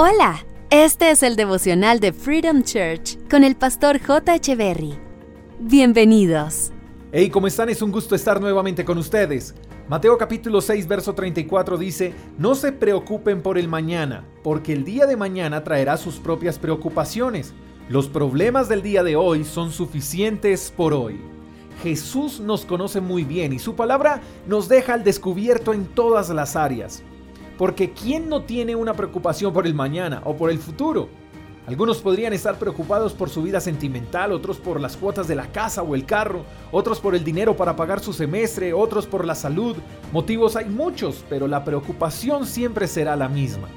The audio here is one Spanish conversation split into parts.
Hola, este es el devocional de Freedom Church con el pastor J. Berry. Bienvenidos. Hey, ¿cómo están? Es un gusto estar nuevamente con ustedes. Mateo capítulo 6, verso 34 dice, No se preocupen por el mañana, porque el día de mañana traerá sus propias preocupaciones. Los problemas del día de hoy son suficientes por hoy. Jesús nos conoce muy bien y su palabra nos deja al descubierto en todas las áreas. Porque ¿quién no tiene una preocupación por el mañana o por el futuro? Algunos podrían estar preocupados por su vida sentimental, otros por las cuotas de la casa o el carro, otros por el dinero para pagar su semestre, otros por la salud. Motivos hay muchos, pero la preocupación siempre será la misma.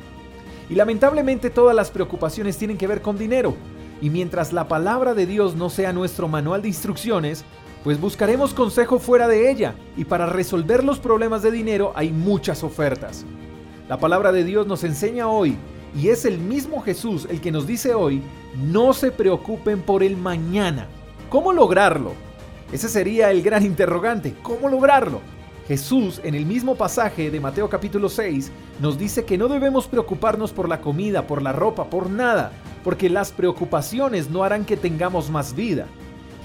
Y lamentablemente todas las preocupaciones tienen que ver con dinero. Y mientras la palabra de Dios no sea nuestro manual de instrucciones, pues buscaremos consejo fuera de ella. Y para resolver los problemas de dinero hay muchas ofertas. La palabra de Dios nos enseña hoy, y es el mismo Jesús el que nos dice hoy, no se preocupen por el mañana. ¿Cómo lograrlo? Ese sería el gran interrogante. ¿Cómo lograrlo? Jesús en el mismo pasaje de Mateo capítulo 6 nos dice que no debemos preocuparnos por la comida, por la ropa, por nada, porque las preocupaciones no harán que tengamos más vida.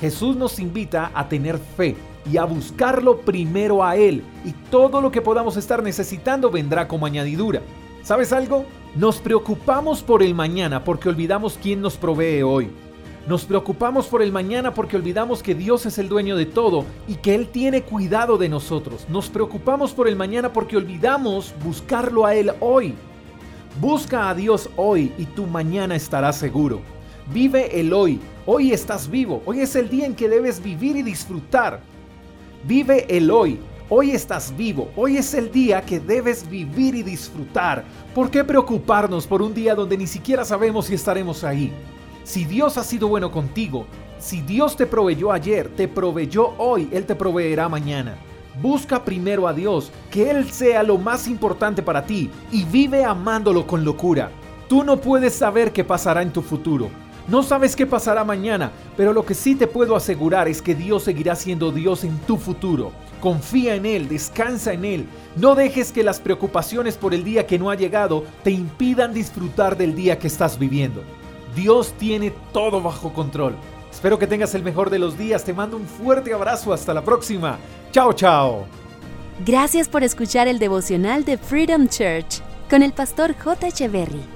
Jesús nos invita a tener fe, y a buscarlo primero a Él, y todo lo que podamos estar necesitando vendrá como añadidura. ¿Sabes algo? Nos preocupamos por el mañana porque olvidamos quién nos provee hoy. Nos preocupamos por el mañana porque olvidamos que Dios es el dueño de todo y que Él tiene cuidado de nosotros. Nos preocupamos por el mañana porque olvidamos buscarlo a Él hoy. Busca a Dios hoy y tu mañana estará seguro. Vive el hoy. Hoy estás vivo. Hoy es el día en que debes vivir y disfrutar. Vive el hoy. Hoy estás vivo, hoy es el día que debes vivir y disfrutar. ¿Por qué preocuparnos por un día donde ni siquiera sabemos si estaremos ahí? Si Dios ha sido bueno contigo, si Dios te proveyó ayer, te proveyó hoy, Él te proveerá mañana. Busca primero a Dios, que Él sea lo más importante para ti y vive amándolo con locura. Tú no puedes saber qué pasará en tu futuro, no sabes qué pasará mañana, pero lo que sí te puedo asegurar es que Dios seguirá siendo Dios en tu futuro. Confía en Él, descansa en Él. No dejes que las preocupaciones por el día que no ha llegado te impidan disfrutar del día que estás viviendo. Dios tiene todo bajo control. Espero que tengas el mejor de los días. Te mando un fuerte abrazo. Hasta la próxima. Chao, chao. Gracias por escuchar el devocional de Freedom Church con el pastor J. Echeverry.